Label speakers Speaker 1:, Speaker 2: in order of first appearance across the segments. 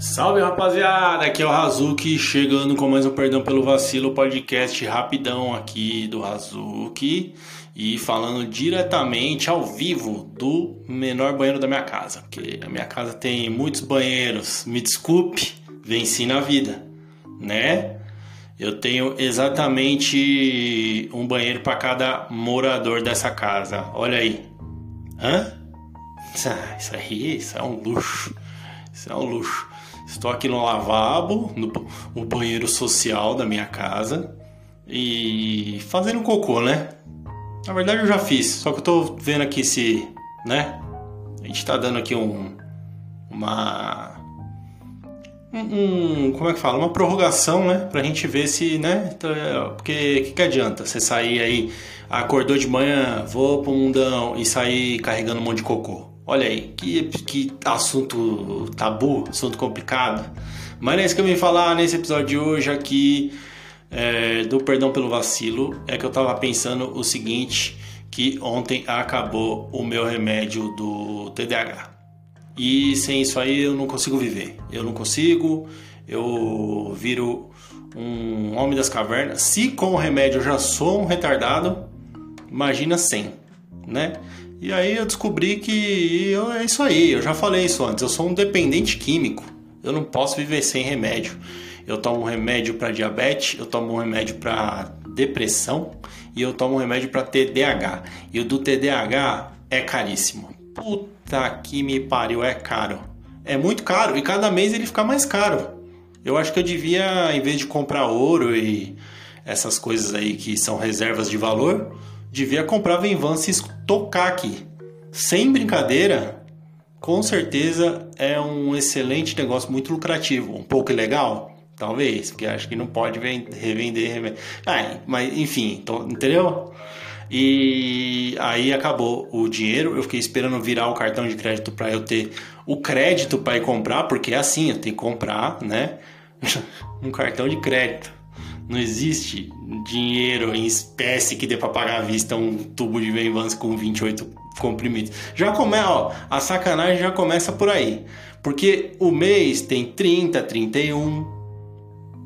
Speaker 1: Salve rapaziada, aqui é o Razuki chegando com mais um Perdão pelo Vacilo podcast rapidão aqui do Razuki e falando diretamente ao vivo do menor banheiro da minha casa, porque a minha casa tem muitos banheiros, me desculpe, venci na vida, né? Eu tenho exatamente um banheiro para cada morador dessa casa, olha aí. Hã? Isso aí, isso é um luxo. Isso é um luxo. Estou aqui no lavabo, no, banheiro social da minha casa e fazendo cocô, né? Na verdade eu já fiz, só que eu tô vendo aqui se, né? A gente tá dando aqui um uma um, como é que fala? Uma prorrogação, né? Pra gente ver se, né? Então, é, porque que, que adianta você sair aí, acordou de manhã, vou pro mundão e sair carregando um monte de cocô? Olha aí, que, que assunto tabu, assunto complicado. Mas é isso que eu vim falar nesse episódio de hoje aqui é, do Perdão pelo Vacilo. É que eu tava pensando o seguinte, que ontem acabou o meu remédio do TDAH. E sem isso aí eu não consigo viver. Eu não consigo, eu viro um homem das cavernas. Se com o remédio eu já sou um retardado, imagina sem, né? E aí eu descobri que eu, é isso aí, eu já falei isso antes, eu sou um dependente químico. Eu não posso viver sem remédio. Eu tomo um remédio para diabetes, eu tomo um remédio para depressão e eu tomo um remédio para TDAH. E o do TDAH é caríssimo. Puta que me pariu, é caro. É muito caro e cada mês ele fica mais caro. Eu acho que eu devia, em vez de comprar ouro e essas coisas aí que são reservas de valor, devia comprar Venvance e tocar aqui. Sem brincadeira, com certeza é um excelente negócio, muito lucrativo. Um pouco ilegal? Talvez, porque acho que não pode revender. Ah, mas enfim, tô, entendeu? E aí acabou o dinheiro. Eu fiquei esperando virar o cartão de crédito para eu ter o crédito para ir comprar, porque é assim, eu tenho que comprar, né? um cartão de crédito. Não existe dinheiro em espécie que dê para pagar à vista um tubo de Venvance com 28 comprimidos. Já começa, ó, a sacanagem já começa por aí. Porque o mês tem 30, 31,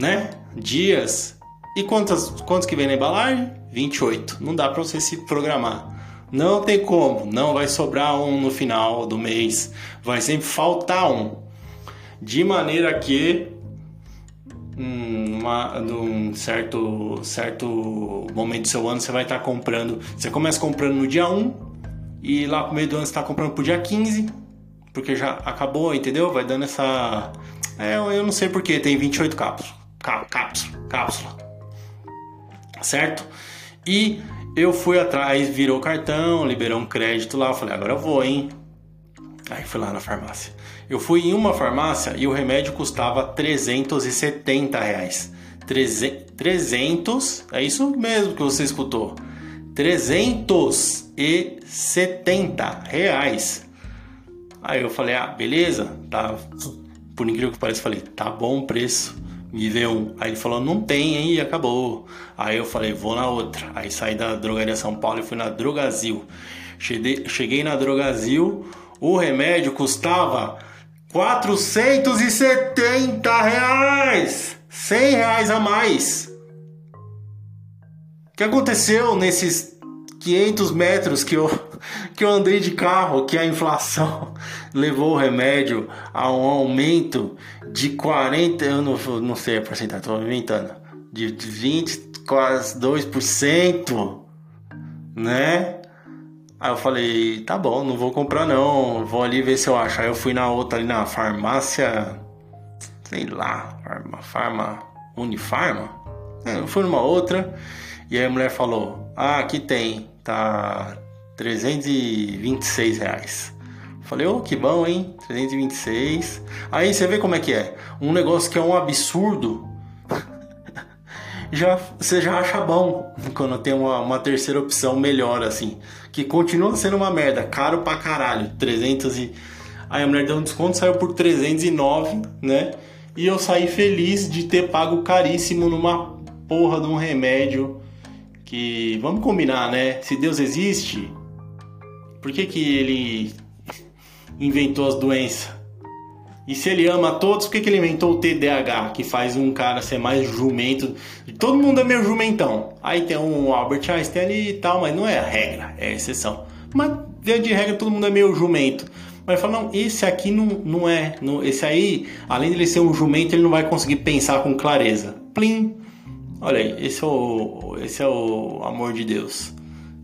Speaker 1: né? Dias. E quantos, quantos que vem na embalagem? 28. Não dá para você se programar. Não tem como, não vai sobrar um no final do mês, vai sempre faltar um. De maneira que uma, num certo, certo momento do seu ano você vai estar comprando. Você começa comprando no dia 1 e lá pro meio do ano você está comprando pro dia 15, porque já acabou, entendeu? Vai dando essa. É, eu não sei porque, tem 28 cápsulas. Cápsula, cápsula. Certo? E eu fui atrás, virou cartão, liberou um crédito lá. Eu falei, agora eu vou, hein? Aí fui lá na farmácia. Eu fui em uma farmácia e o remédio custava 370 reais. 300, é isso mesmo que você escutou. 370 reais. Aí eu falei, ah, beleza, tá. Por incrível que pareça, falei, tá bom o preço. Me vê um. Aí ele falou, não tem, hein? E acabou. Aí eu falei, vou na outra. Aí saí da drogaria São Paulo e fui na Drogazil. Cheguei na Drogazil, o remédio custava 470 reais! 100 reais a mais! O que aconteceu nesses 500 metros que eu, que eu andei de carro, que a inflação levou o remédio a um aumento de 40, eu não, não sei a porcentagem, estou inventando, de 20, quase 2%, né? Aí eu falei, tá bom, não vou comprar não, vou ali ver se eu acho. Aí eu fui na outra ali na farmácia, sei lá, farma, farma Unifarma. É, eu fui numa outra e aí a mulher falou, ah, aqui tem, tá 326 reais. Falei, ô, oh, que bom, hein? 326. Aí você vê como é que é. Um negócio que é um absurdo, já, você já acha bom quando tem uma, uma terceira opção melhor, assim. Que continua sendo uma merda, caro pra caralho. 300 e. Aí a mulher deu um desconto, saiu por 309, né? E eu saí feliz de ter pago caríssimo numa porra de um remédio que. Vamos combinar, né? Se Deus existe, por que, que ele inventou as doenças? E se ele ama todos, por que, que ele inventou o TDAH, que faz um cara ser mais jumento? Todo mundo é meio jumentão. Aí tem um Albert Einstein ali e tal, mas não é a regra, é a exceção. Mas, via de regra, todo mundo é meio jumento. Mas fala, não, esse aqui não, não é. Não, esse aí, além de ele ser um jumento, ele não vai conseguir pensar com clareza. Plim! Olha aí, esse é o, esse é o amor de Deus.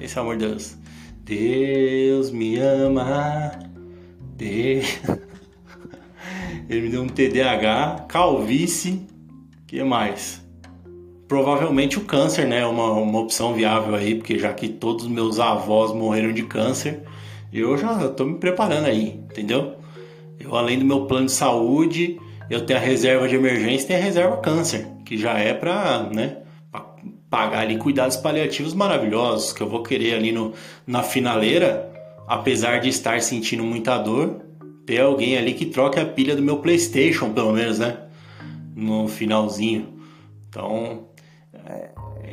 Speaker 1: Esse é o amor de Deus. Deus me ama. Deus... Ele me deu um TDAH, calvície, que mais? Provavelmente o câncer, né? Uma, uma opção viável aí, porque já que todos os meus avós morreram de câncer, eu já estou me preparando aí, entendeu? Eu, além do meu plano de saúde, eu tenho a reserva de emergência e tenho a reserva câncer, que já é para, né? pagar ali cuidados paliativos maravilhosos que eu vou querer ali no, na finaleira, apesar de estar sentindo muita dor, ter alguém ali que troque a pilha do meu PlayStation, pelo menos, né? No finalzinho. Então, é,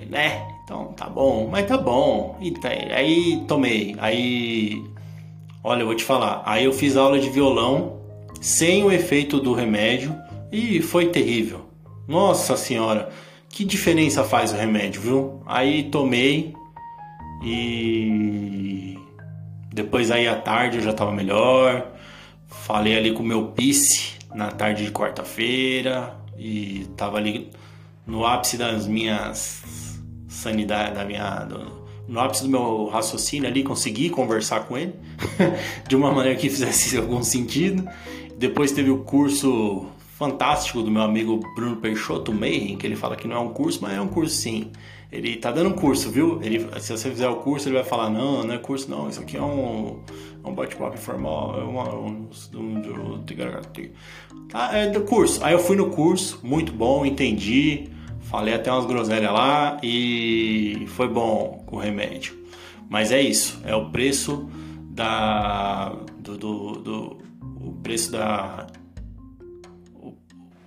Speaker 1: né? Então tá bom, mas tá bom. E tá, aí tomei. Aí, olha, eu vou te falar. Aí eu fiz aula de violão sem o efeito do remédio e foi terrível. Nossa senhora, que diferença faz o remédio, viu? Aí tomei e depois aí à tarde eu já tava melhor. Falei ali com o meu pice na tarde de quarta-feira e tava ali no ápice das minhas sanidade, da minha no ápice do meu raciocínio ali, consegui conversar com ele de uma maneira que fizesse algum sentido. Depois teve o curso fantástico do meu amigo Bruno Peixoto Mayhem, que ele fala que não é um curso, mas é um curso sim. Ele tá dando um curso, viu? Ele, se você fizer o curso, ele vai falar: não, não é curso, não, isso aqui é um, é um bate-papo informal, é uma, um, um, tá, é do curso. Aí eu fui no curso, muito bom, entendi, falei até umas groselhas lá e foi bom com o remédio. Mas é isso, é o preço da. do, do, do o preço da.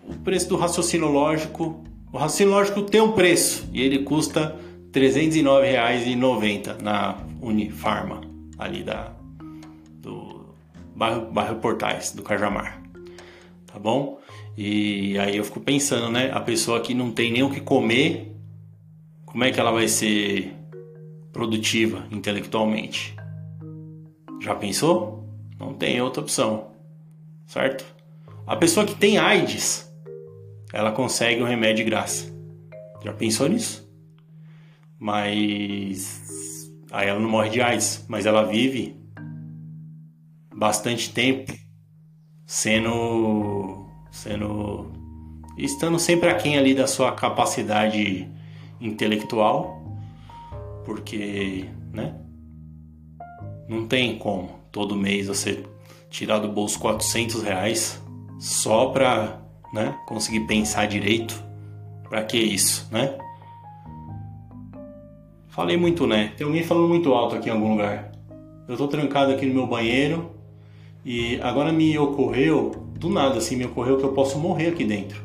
Speaker 1: O, preço do raciocínio lógico o raciocínio lógico tem um preço e ele custa R$ 309,90 na Unifarma, ali da, do bairro, bairro Portais, do Cajamar. Tá bom? E aí eu fico pensando, né? A pessoa que não tem nem o que comer, como é que ela vai ser produtiva intelectualmente? Já pensou? Não tem outra opção, certo? A pessoa que tem AIDS, ela consegue um remédio de graça. Já pensou nisso? Mas aí ela não morre de AIDS, mas ela vive bastante tempo sendo sendo estando sempre aquém ali da sua capacidade intelectual, porque, né? Não tem como todo mês você tirar do bolso 400 reais só para né? Conseguir pensar direito. Para que isso, né? Falei muito, né? Tem alguém falando muito alto aqui em algum lugar. Eu tô trancado aqui no meu banheiro e agora me ocorreu, do nada assim, me ocorreu que eu posso morrer aqui dentro.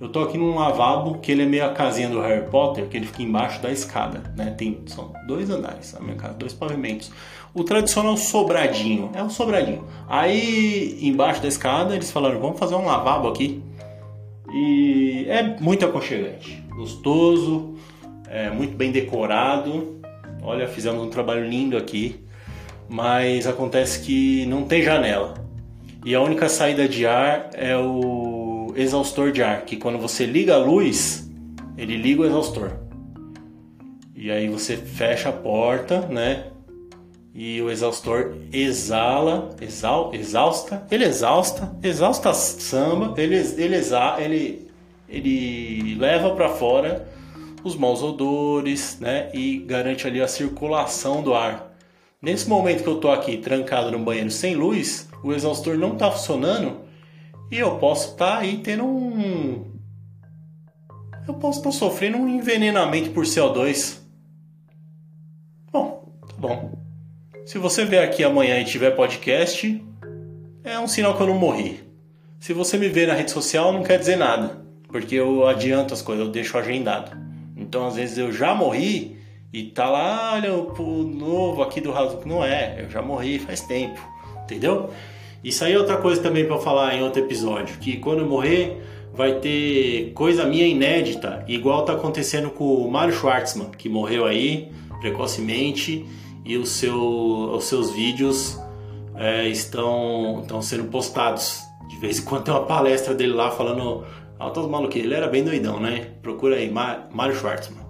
Speaker 1: Eu tô aqui num lavabo que ele é meio a casinha do Harry Potter, que ele fica embaixo da escada, né? Tem são dois andares na minha casa, dois pavimentos. O tradicional sobradinho, é um sobradinho. Aí embaixo da escada eles falaram: "Vamos fazer um lavabo aqui". E é muito aconchegante, gostoso, é muito bem decorado. Olha, fizemos um trabalho lindo aqui, mas acontece que não tem janela. E a única saída de ar é o exaustor de ar, que quando você liga a luz, ele liga o exaustor. E aí você fecha a porta, né? E o exaustor exala, exal, exausta, ele exausta, exausta samba, ele, ele, exa, ele, ele leva para fora os maus odores, né, e garante ali a circulação do ar. Nesse momento que eu tô aqui trancado no banheiro sem luz, o exaustor não tá funcionando e eu posso estar tá aí tendo um eu posso estar tá sofrendo um envenenamento por CO2. Bom, tá bom. Se você vier aqui amanhã e tiver podcast, é um sinal que eu não morri. Se você me ver na rede social, não quer dizer nada, porque eu adianto as coisas, eu deixo agendado. Então, às vezes eu já morri e tá lá, olha, o novo aqui do Raso. Não é, eu já morri faz tempo, entendeu? Isso aí é outra coisa também para falar em outro episódio, que quando eu morrer vai ter coisa minha inédita, igual tá acontecendo com o Mário Schwartzman, que morreu aí precocemente e o seu, os seus vídeos é, estão, estão sendo postados. De vez em quando tem uma palestra dele lá falando altas maluquices. Ele era bem doidão, né? Procura aí, Mário Schwartzman.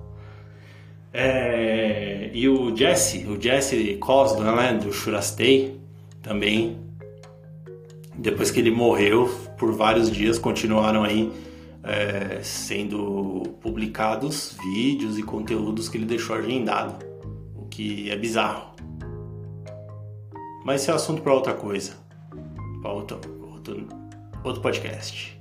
Speaker 1: É, e o Jesse, o Jesse Coslan, né, do Shurastei, também, depois que ele morreu, por vários dias continuaram aí é, sendo publicados vídeos e conteúdos que ele deixou agendado, que é bizarro. Mas esse é assunto para outra coisa, para outro, outro, outro podcast.